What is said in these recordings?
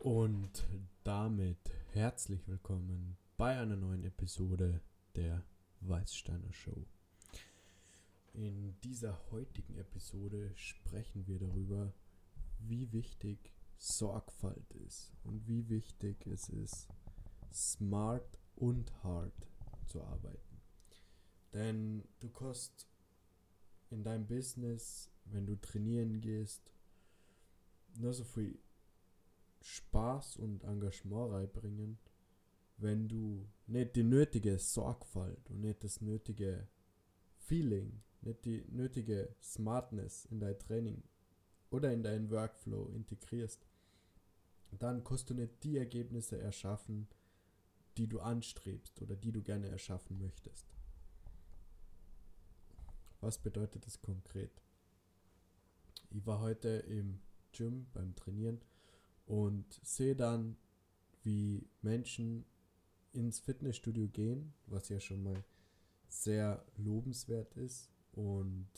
Und damit herzlich willkommen bei einer neuen Episode der Weißsteiner Show. In dieser heutigen Episode sprechen wir darüber, wie wichtig Sorgfalt ist und wie wichtig es ist, smart und hard zu arbeiten. Denn du kannst in deinem Business, wenn du trainieren gehst, nur so viel Spaß und Engagement reinbringen, wenn du nicht die nötige Sorgfalt und nicht das nötige Feeling, nicht die nötige Smartness in dein Training oder in deinen Workflow integrierst, dann kannst du nicht die Ergebnisse erschaffen, die du anstrebst oder die du gerne erschaffen möchtest. Was bedeutet das konkret? Ich war heute im Gym beim Trainieren und sehe dann, wie Menschen ins Fitnessstudio gehen, was ja schon mal sehr lobenswert ist und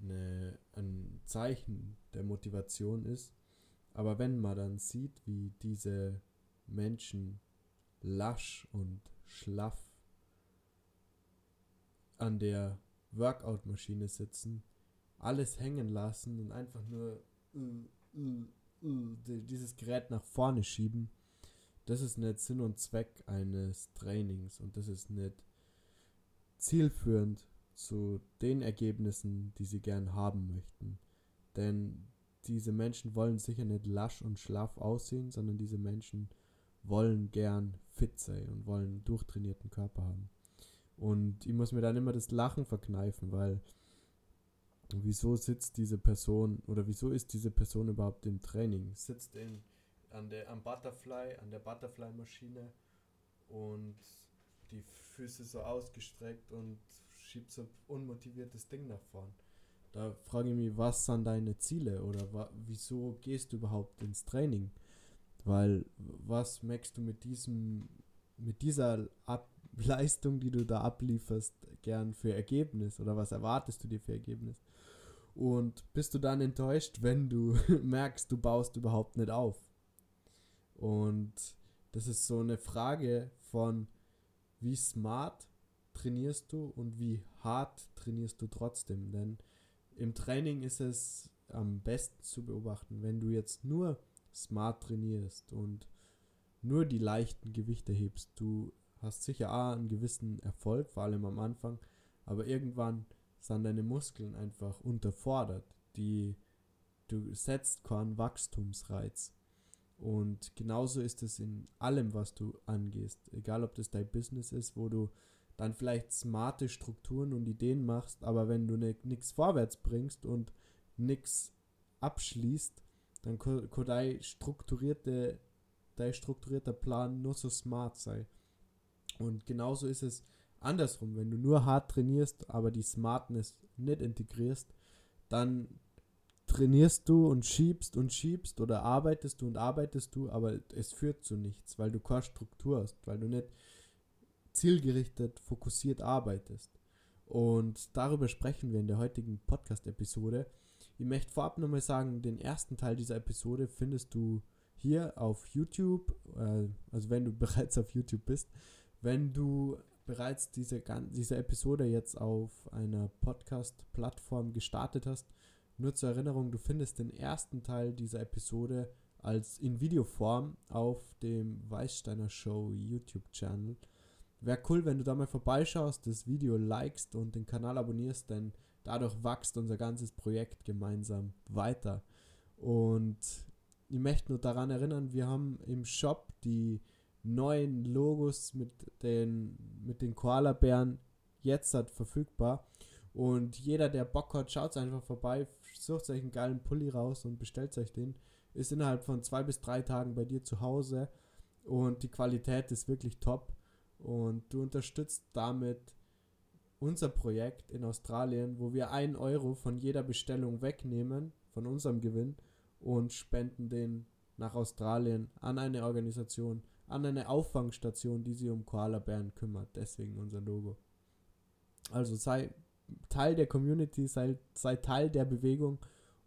eine, ein Zeichen der Motivation ist. Aber wenn man dann sieht, wie diese Menschen lasch und schlaff an der Workout-Maschine sitzen, alles hängen lassen und einfach nur uh, uh, dieses Gerät nach vorne schieben, das ist nicht Sinn und Zweck eines Trainings und das ist nicht zielführend zu den Ergebnissen, die sie gern haben möchten. Denn diese Menschen wollen sicher nicht lasch und schlaff aussehen, sondern diese Menschen wollen gern fit sein und wollen durchtrainierten Körper haben. Und ich muss mir dann immer das Lachen verkneifen, weil wieso sitzt diese Person oder wieso ist diese Person überhaupt im Training? Sitzt in, an der, am Butterfly, an der Butterfly-Maschine und die Füße so ausgestreckt und schiebt so unmotiviertes Ding nach vorn. Da frage ich mich, was sind deine Ziele oder wieso gehst du überhaupt ins Training? Weil was merkst du mit diesem, mit dieser Ab Leistung, die du da ablieferst, gern für Ergebnis oder was erwartest du dir für Ergebnis? Und bist du dann enttäuscht, wenn du merkst, du baust überhaupt nicht auf? Und das ist so eine Frage von, wie smart trainierst du und wie hart trainierst du trotzdem? Denn im Training ist es am besten zu beobachten, wenn du jetzt nur smart trainierst und nur die leichten Gewichte hebst. Du hast sicher auch einen gewissen Erfolg, vor allem am Anfang, aber irgendwann sind deine Muskeln einfach unterfordert. Die, du setzt keinen Wachstumsreiz. Und genauso ist es in allem, was du angehst. Egal, ob das dein Business ist, wo du dann vielleicht smarte Strukturen und Ideen machst, aber wenn du nichts vorwärts bringst und nichts abschließt, dann kann dein, strukturierte, dein strukturierter Plan nur so smart sein. Und genauso ist es andersrum. Wenn du nur hart trainierst, aber die Smartness nicht integrierst, dann trainierst du und schiebst und schiebst oder arbeitest du und arbeitest du, aber es führt zu nichts, weil du keine Struktur hast, weil du nicht zielgerichtet, fokussiert arbeitest. Und darüber sprechen wir in der heutigen Podcast-Episode. Ich möchte vorab nochmal sagen, den ersten Teil dieser Episode findest du hier auf YouTube, äh, also wenn du bereits auf YouTube bist. Wenn du bereits diese, diese Episode jetzt auf einer Podcast-Plattform gestartet hast, nur zur Erinnerung, du findest den ersten Teil dieser Episode als in Videoform auf dem Weißsteiner Show YouTube-Channel. Wäre cool, wenn du da mal vorbeischaust, das Video likest und den Kanal abonnierst, denn dadurch wächst unser ganzes Projekt gemeinsam weiter. Und ich möchte nur daran erinnern, wir haben im Shop die neuen Logos mit den, mit den Koala-Bären jetzt halt verfügbar. Und jeder, der Bock hat, schaut einfach vorbei, sucht euch einen geilen Pulli raus und bestellt euch den. Ist innerhalb von zwei bis drei Tagen bei dir zu Hause und die Qualität ist wirklich top. Und du unterstützt damit unser Projekt in Australien, wo wir einen Euro von jeder Bestellung wegnehmen, von unserem Gewinn, und spenden den nach Australien an eine Organisation, an eine Auffangstation, die sich um Koala-Bären kümmert. Deswegen unser Logo. Also sei Teil der Community, sei, sei Teil der Bewegung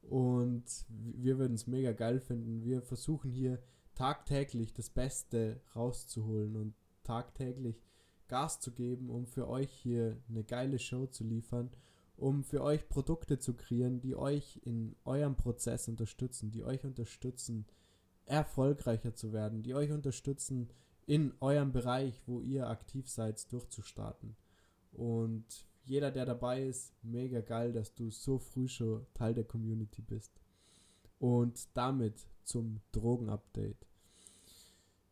Und wir würden es mega geil finden. Wir versuchen hier tagtäglich das Beste rauszuholen und tagtäglich Gas zu geben, um für euch hier eine geile Show zu liefern, um für euch Produkte zu kreieren, die euch in eurem Prozess unterstützen, die euch unterstützen, erfolgreicher zu werden, die euch unterstützen, in eurem Bereich, wo ihr aktiv seid, durchzustarten. Und jeder, der dabei ist, mega geil, dass du so früh schon Teil der Community bist. Und damit zum Drogenupdate.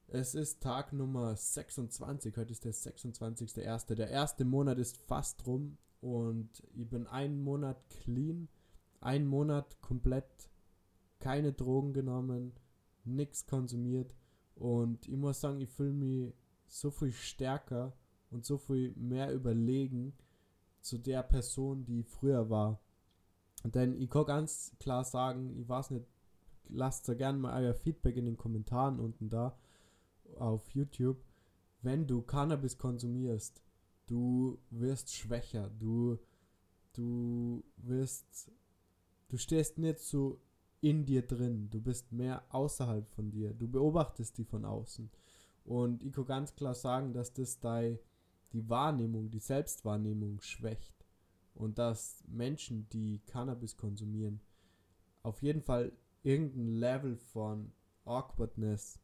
Es ist Tag Nummer 26. Heute ist der 26.01. Der erste Monat ist fast rum und ich bin einen Monat clean, einen Monat komplett keine Drogen genommen, nichts konsumiert und ich muss sagen, ich fühle mich so viel stärker und so viel mehr überlegen zu der Person, die früher war. Denn ich kann ganz klar sagen, ich weiß nicht, lasst da gerne mal euer Feedback in den Kommentaren unten da auf YouTube. Wenn du Cannabis konsumierst, du wirst schwächer, du, du wirst, du stehst nicht so in dir drin, du bist mehr außerhalb von dir, du beobachtest die von außen. Und ich kann ganz klar sagen, dass das dein, die Wahrnehmung, die Selbstwahrnehmung schwächt. Und dass Menschen, die Cannabis konsumieren, auf jeden Fall irgendein Level von Awkwardness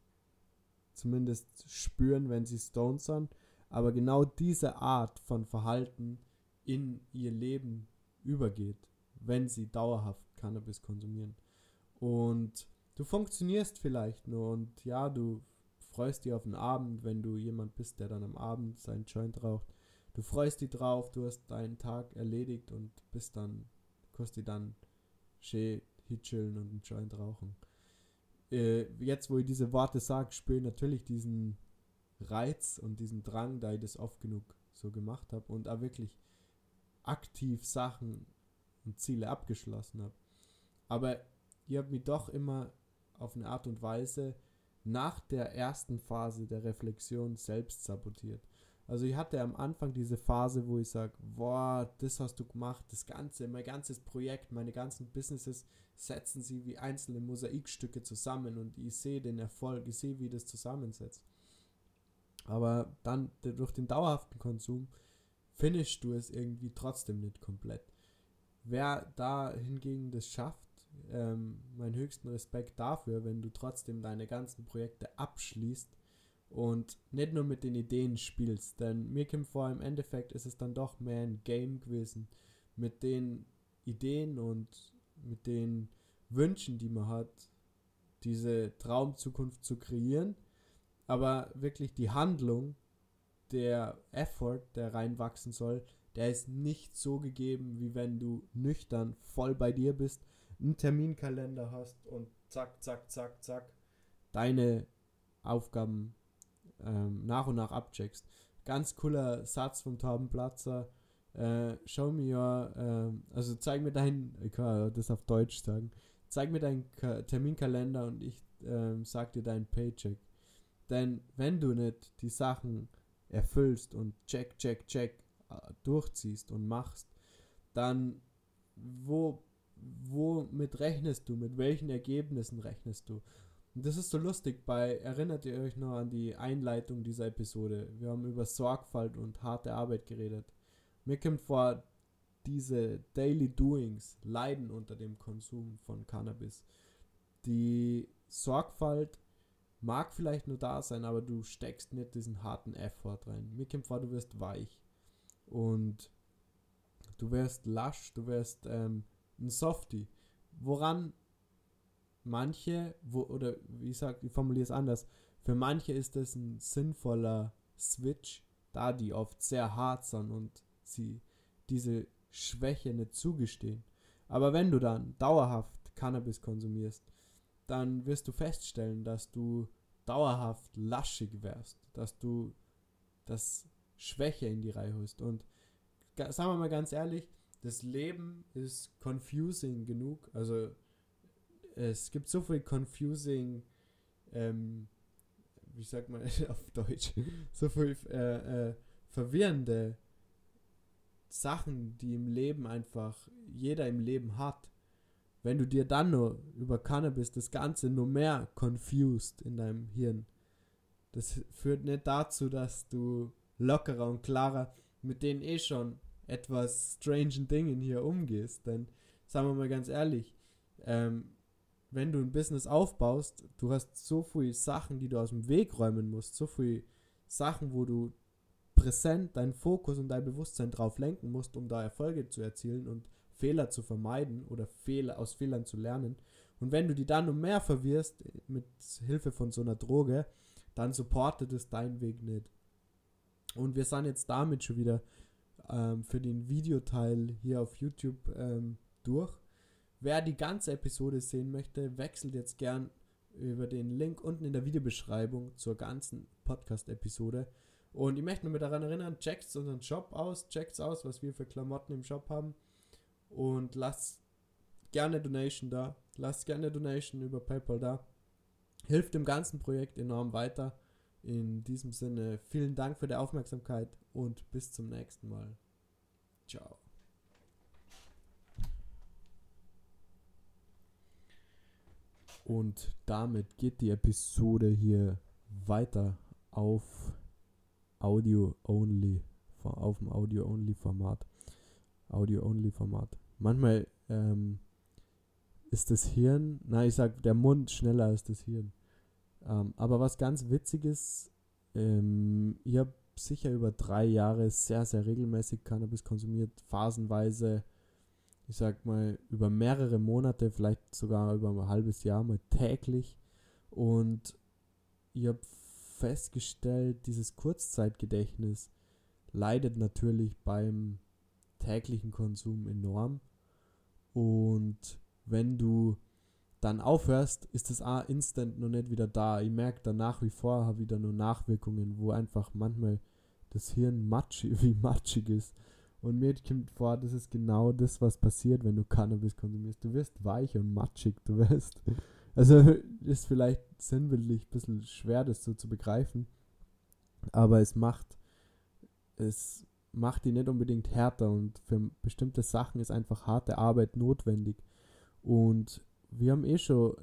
zumindest spüren, wenn sie stoned sind. Aber genau diese Art von Verhalten in ihr Leben übergeht, wenn sie dauerhaft Cannabis konsumieren. Und du funktionierst vielleicht nur und ja, du freust dich auf den Abend, wenn du jemand bist, der dann am Abend seinen Joint raucht. Du freust dich drauf, du hast deinen Tag erledigt und bist dann, kannst dich dann schön chillen und einen Joint rauchen äh, jetzt, wo ich diese Worte sage, spüre ich natürlich diesen Reiz und diesen Drang, da ich das oft genug so gemacht habe und auch wirklich aktiv Sachen und Ziele abgeschlossen habe. Aber ich habe mich doch immer auf eine Art und Weise nach der ersten Phase der Reflexion selbst sabotiert. Also ich hatte am Anfang diese Phase, wo ich sage, boah, das hast du gemacht, das Ganze, mein ganzes Projekt, meine ganzen Businesses setzen sie wie einzelne Mosaikstücke zusammen und ich sehe den Erfolg, ich sehe, wie das zusammensetzt. Aber dann durch den dauerhaften Konsum finishst du es irgendwie trotzdem nicht komplett. Wer da hingegen das schafft, ähm, meinen höchsten Respekt dafür, wenn du trotzdem deine ganzen Projekte abschließt und nicht nur mit den Ideen spielst. Denn mir kommt vor, im Endeffekt ist es dann doch mehr ein Game gewesen mit den Ideen und mit den Wünschen, die man hat, diese Traumzukunft zu kreieren. Aber wirklich die Handlung, der Effort, der reinwachsen soll, der ist nicht so gegeben, wie wenn du nüchtern voll bei dir bist, einen Terminkalender hast und zack, zack, zack, zack, deine Aufgaben ähm, nach und nach abcheckst. Ganz cooler Satz vom Taubenplatzer. Äh, show me your, äh, also zeig mir dein, ich kann das auf Deutsch sagen, zeig mir deinen Terminkalender und ich äh, sag dir deinen Paycheck. Denn wenn du nicht die Sachen erfüllst und check, check, check äh, durchziehst und machst, dann wo, womit rechnest du? Mit welchen Ergebnissen rechnest du? Und das ist so lustig, bei, erinnert ihr euch noch an die Einleitung dieser Episode? Wir haben über Sorgfalt und harte Arbeit geredet. Mir kommt vor, diese Daily Doings leiden unter dem Konsum von Cannabis. Die Sorgfalt mag vielleicht nur da sein, aber du steckst nicht diesen harten Effort rein. Mir kommt vor, du wirst weich. Und du wirst lasch, du wirst ähm, ein Softie. Woran manche, wo, oder wie sag, ich formuliere es anders, für manche ist das ein sinnvoller Switch, da die oft sehr hart sind und sie diese Schwäche nicht zugestehen. Aber wenn du dann dauerhaft Cannabis konsumierst, dann wirst du feststellen, dass du dauerhaft laschig wärst, dass du das Schwäche in die Reihe holst. Und sagen wir mal ganz ehrlich, das Leben ist confusing genug. Also es gibt so viel confusing, ähm, wie sagt man auf Deutsch, so viel äh, äh, verwirrende Sachen, die im Leben einfach jeder im Leben hat. wenn du dir dann nur über Cannabis das Ganze nur mehr confused in deinem Hirn, das führt nicht dazu, dass du lockerer und klarer mit den eh schon etwas strangen Dingen hier umgehst. Denn, sagen wir mal ganz ehrlich, ähm, wenn du ein Business aufbaust, du hast so viele Sachen, die du aus dem Weg räumen musst, so viele Sachen, wo du präsent deinen Fokus und dein Bewusstsein drauf lenken musst, um da Erfolge zu erzielen und Fehler zu vermeiden oder Fehler aus Fehlern zu lernen. Und wenn du die dann noch mehr verwirrst mit Hilfe von so einer Droge, dann supportet es deinen Weg nicht. Und wir sind jetzt damit schon wieder ähm, für den Videoteil hier auf YouTube ähm, durch. Wer die ganze Episode sehen möchte, wechselt jetzt gern über den Link unten in der Videobeschreibung zur ganzen Podcast-Episode. Und ich möchte nur daran erinnern, checkt unseren Shop aus, checkt aus, was wir für Klamotten im Shop haben. Und lasst gerne Donation da. Lasst gerne Donation über PayPal da. Hilft dem ganzen Projekt enorm weiter. In diesem Sinne, vielen Dank für die Aufmerksamkeit und bis zum nächsten Mal. Ciao. Und damit geht die Episode hier weiter auf Audio-Only, auf dem Audio-Only-Format. Audio-Only-Format. Manchmal ähm, ist das Hirn, na ich sag der Mund schneller als das Hirn. Ähm, aber was ganz witzig ist, ähm, ich habe sicher über drei Jahre sehr, sehr regelmäßig Cannabis konsumiert, phasenweise, ich sag mal, über mehrere Monate, vielleicht sogar über ein halbes Jahr mal täglich. Und ich habe festgestellt, dieses Kurzzeitgedächtnis leidet natürlich beim täglichen Konsum enorm. Und wenn du dann aufhörst, ist das A instant noch nicht wieder da. Ich merke dann nach wie vor, habe wieder nur Nachwirkungen, wo einfach manchmal das Hirn matschig, wie matschig ist. Und mir kommt vor, das ist genau das, was passiert, wenn du Cannabis konsumierst. Du wirst weich und matschig, du wirst. Also ist vielleicht sinnbildlich ein bisschen schwer, das so zu begreifen. Aber es macht, es macht die nicht unbedingt härter und für bestimmte Sachen ist einfach harte Arbeit notwendig. Und wir haben eh schon,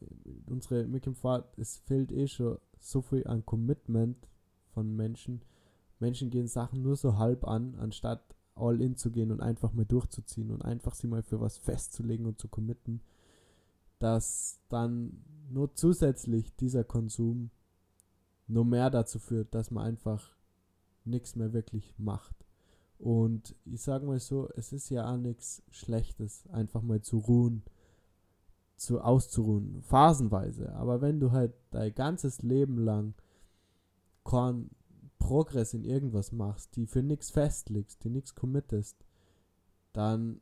unsere Fahrt, es fehlt eh schon so viel an Commitment von Menschen. Menschen gehen Sachen nur so halb an, anstatt all in zu gehen und einfach mal durchzuziehen und einfach sie mal für was festzulegen und zu committen, dass dann nur zusätzlich dieser Konsum nur mehr dazu führt, dass man einfach nichts mehr wirklich macht. Und ich sage mal so, es ist ja auch nichts Schlechtes, einfach mal zu ruhen zu auszuruhen, phasenweise. Aber wenn du halt dein ganzes Leben lang keinen Progress in irgendwas machst, die für nichts festlegst, die nichts committest, dann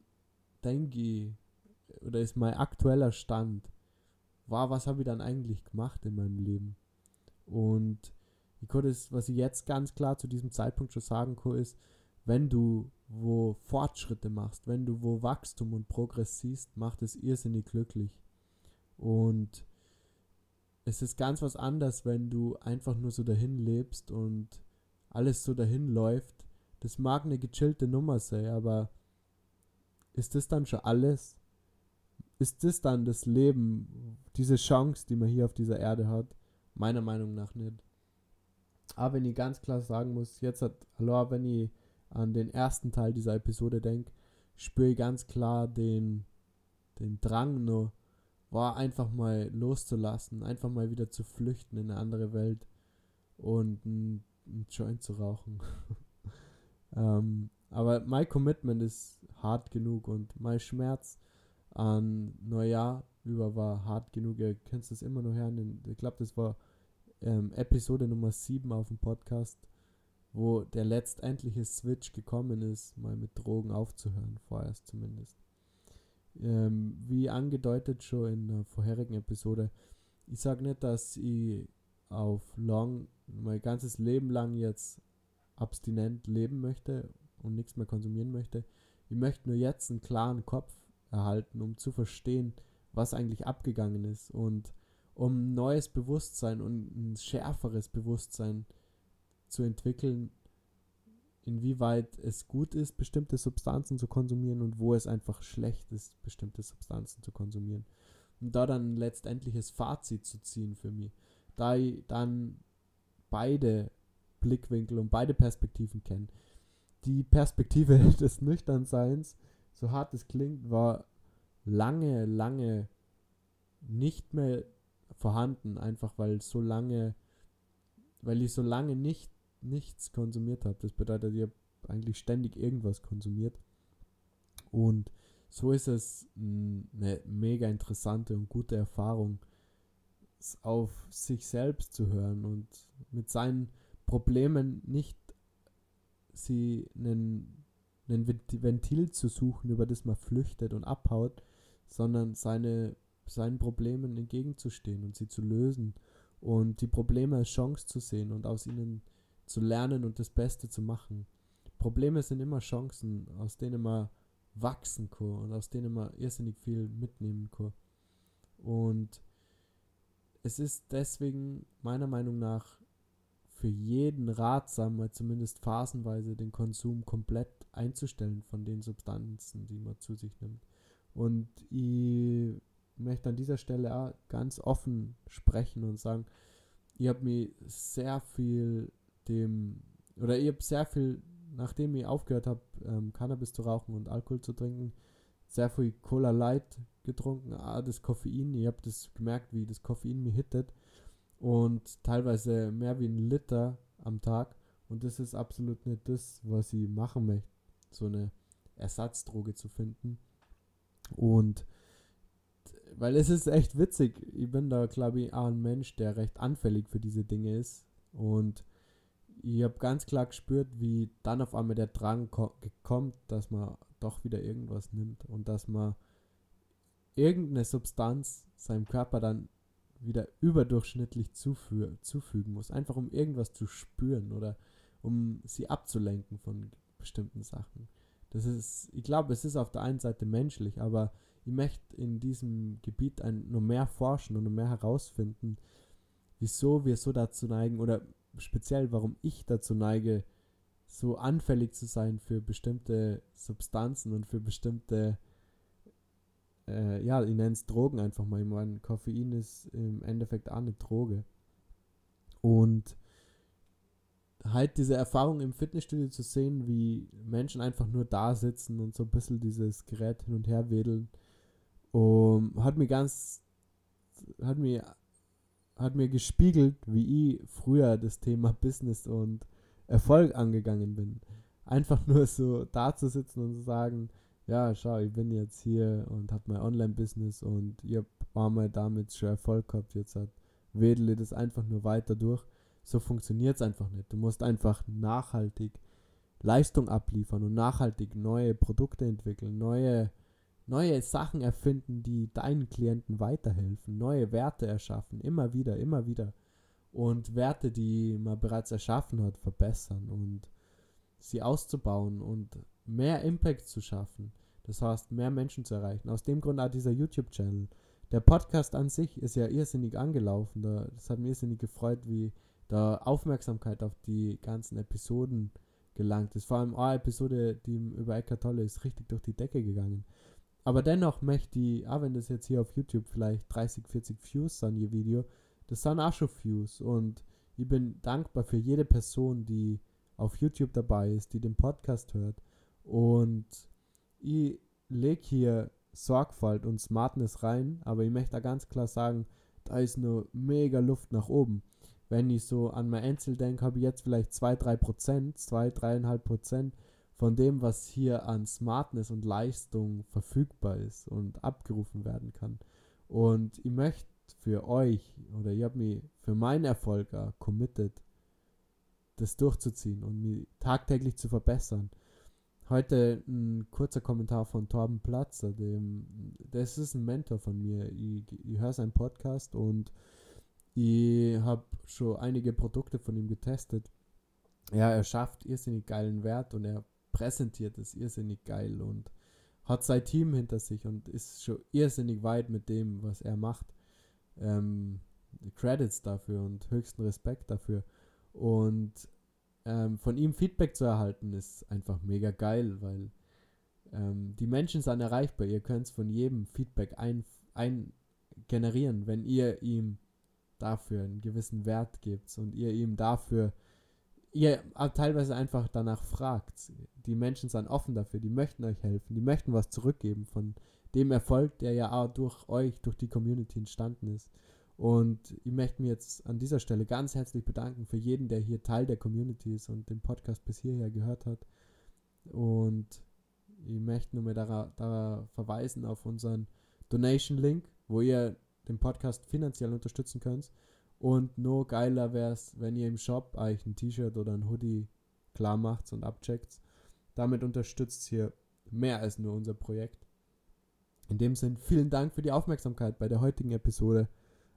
denke ich, oder ist mein aktueller Stand, war, was habe ich dann eigentlich gemacht in meinem Leben? Und ich konnte es, was ich jetzt ganz klar zu diesem Zeitpunkt schon sagen kann, ist, wenn du wo Fortschritte machst, wenn du wo Wachstum und Progress siehst, macht es irrsinnig glücklich. Und es ist ganz was anderes, wenn du einfach nur so dahin lebst und alles so dahin läuft. Das mag eine gechillte Nummer sein, aber ist das dann schon alles? Ist das dann das Leben, diese Chance, die man hier auf dieser Erde hat? Meiner Meinung nach nicht. Aber wenn ich ganz klar sagen muss, jetzt hat, hallo, wenn ich an den ersten Teil dieser Episode denke, spüre ich ganz klar den, den Drang nur war einfach mal loszulassen, einfach mal wieder zu flüchten in eine andere Welt und ein, ein Joint zu rauchen. ähm, aber mein Commitment ist hart genug und mein Schmerz an Neujahr über war hart genug. Ihr könnt es immer noch hören. Ich glaube, das war ähm, Episode Nummer 7 auf dem Podcast, wo der letztendliche Switch gekommen ist, mal mit Drogen aufzuhören, vorerst zumindest. Ähm, wie angedeutet schon in der vorherigen Episode, ich sage nicht, dass ich auf long, mein ganzes Leben lang jetzt abstinent leben möchte und nichts mehr konsumieren möchte. Ich möchte nur jetzt einen klaren Kopf erhalten, um zu verstehen, was eigentlich abgegangen ist und um neues Bewusstsein und ein schärferes Bewusstsein zu entwickeln inwieweit es gut ist, bestimmte Substanzen zu konsumieren und wo es einfach schlecht ist, bestimmte Substanzen zu konsumieren. Und da dann ein letztendliches Fazit zu ziehen für mich. Da ich dann beide Blickwinkel und beide Perspektiven kenne. Die Perspektive des Nüchternseins, so hart es klingt, war lange, lange nicht mehr vorhanden, einfach weil so lange, weil ich so lange nicht nichts konsumiert habe. Das bedeutet, ich habe eigentlich ständig irgendwas konsumiert. Und so ist es eine mega interessante und gute Erfahrung, auf sich selbst zu hören und mit seinen Problemen nicht sie einen, einen Ventil zu suchen, über das man flüchtet und abhaut, sondern seine, seinen Problemen entgegenzustehen und sie zu lösen und die Probleme als Chance zu sehen und aus ihnen zu lernen und das Beste zu machen. Probleme sind immer Chancen, aus denen man wachsen kann und aus denen man irrsinnig viel mitnehmen kann. Und es ist deswegen meiner Meinung nach für jeden ratsam, mal zumindest phasenweise den Konsum komplett einzustellen von den Substanzen, die man zu sich nimmt. Und ich möchte an dieser Stelle auch ganz offen sprechen und sagen, ich habe mir sehr viel dem, oder ich habe sehr viel, nachdem ich aufgehört habe, ähm, Cannabis zu rauchen und Alkohol zu trinken, sehr viel Cola Light getrunken, ah, das Koffein, ich habe das gemerkt, wie das Koffein mich hittet. Und teilweise mehr wie ein Liter am Tag. Und das ist absolut nicht das, was ich machen möchte, so eine Ersatzdroge zu finden. Und weil es ist echt witzig, ich bin da glaube ich ein Mensch, der recht anfällig für diese Dinge ist. Und ich habe ganz klar gespürt, wie dann auf einmal der Drang kommt, dass man doch wieder irgendwas nimmt und dass man irgendeine Substanz seinem Körper dann wieder überdurchschnittlich zufü zufügen muss, einfach um irgendwas zu spüren oder um sie abzulenken von bestimmten Sachen. Das ist, ich glaube, es ist auf der einen Seite menschlich, aber ich möchte in diesem Gebiet ein, noch mehr forschen und noch mehr herausfinden, wieso wir so dazu neigen oder speziell, warum ich dazu neige, so anfällig zu sein für bestimmte Substanzen und für bestimmte, äh, ja, ich nenne es Drogen einfach mal. Ich meine, Koffein ist im Endeffekt auch eine Droge. Und halt diese Erfahrung im Fitnessstudio zu sehen, wie Menschen einfach nur da sitzen und so ein bisschen dieses Gerät hin und her wedeln, um, hat mir ganz, hat mir hat mir gespiegelt, wie ich früher das Thema Business und Erfolg angegangen bin. Einfach nur so da zu sitzen und zu sagen, ja, schau, ich bin jetzt hier und habe mein Online-Business und ich habe mal damit schon Erfolg gehabt, jetzt hat wedele das einfach nur weiter durch. So funktioniert es einfach nicht. Du musst einfach nachhaltig Leistung abliefern und nachhaltig neue Produkte entwickeln, neue neue Sachen erfinden, die deinen Klienten weiterhelfen, neue Werte erschaffen, immer wieder, immer wieder. Und Werte, die man bereits erschaffen hat, verbessern und sie auszubauen und mehr Impact zu schaffen. Das heißt, mehr Menschen zu erreichen. Aus dem Grund auch dieser YouTube-Channel. Der Podcast an sich ist ja irrsinnig angelaufen. das hat mir irrsinnig gefreut, wie da Aufmerksamkeit auf die ganzen Episoden gelangt ist. Vor allem eine Episode, die über Eckart Tolle ist, richtig durch die Decke gegangen. Aber dennoch möchte ich, auch wenn das jetzt hier auf YouTube vielleicht 30, 40 Views sind, ihr Video, das sind auch schon Views. Und ich bin dankbar für jede Person, die auf YouTube dabei ist, die den Podcast hört. Und ich lege hier Sorgfalt und Smartness rein, aber ich möchte da ganz klar sagen, da ist nur mega Luft nach oben. Wenn ich so an mein Einzel denke, habe ich jetzt vielleicht 2-3%, 2-3,5%, von dem, was hier an Smartness und Leistung verfügbar ist und abgerufen werden kann. Und ich möchte für euch oder ich habe mich für meinen Erfolg committed, das durchzuziehen und mich tagtäglich zu verbessern. Heute ein kurzer Kommentar von Torben Platzer, dem, das ist ein Mentor von mir. Ich, ich höre seinen Podcast und ich habe schon einige Produkte von ihm getestet. Ja, er schafft irrsinnig geilen Wert und er präsentiert es irrsinnig geil und hat sein Team hinter sich und ist schon irrsinnig weit mit dem, was er macht. Ähm, Credits dafür und höchsten Respekt dafür. Und ähm, von ihm Feedback zu erhalten, ist einfach mega geil, weil ähm, die Menschen sind erreichbar. Ihr könnt von jedem Feedback ein, ein generieren, wenn ihr ihm dafür einen gewissen Wert gibt und ihr ihm dafür ihr teilweise einfach danach fragt. Die Menschen sind offen dafür, die möchten euch helfen, die möchten was zurückgeben von dem Erfolg, der ja auch durch euch, durch die Community entstanden ist. Und ich möchte mich jetzt an dieser Stelle ganz herzlich bedanken für jeden, der hier Teil der Community ist und den Podcast bis hierher gehört hat. Und ich möchte nur darauf, darauf verweisen auf unseren Donation-Link, wo ihr den Podcast finanziell unterstützen könnt. Und nur geiler wäre es, wenn ihr im Shop euch ein T-Shirt oder ein Hoodie klar macht und abcheckt. Damit unterstützt ihr mehr als nur unser Projekt. In dem Sinn, vielen Dank für die Aufmerksamkeit bei der heutigen Episode.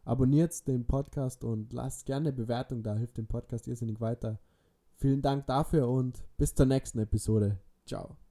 Abonniert den Podcast und lasst gerne Bewertung da, hilft dem Podcast irrsinnig weiter. Vielen Dank dafür und bis zur nächsten Episode. Ciao.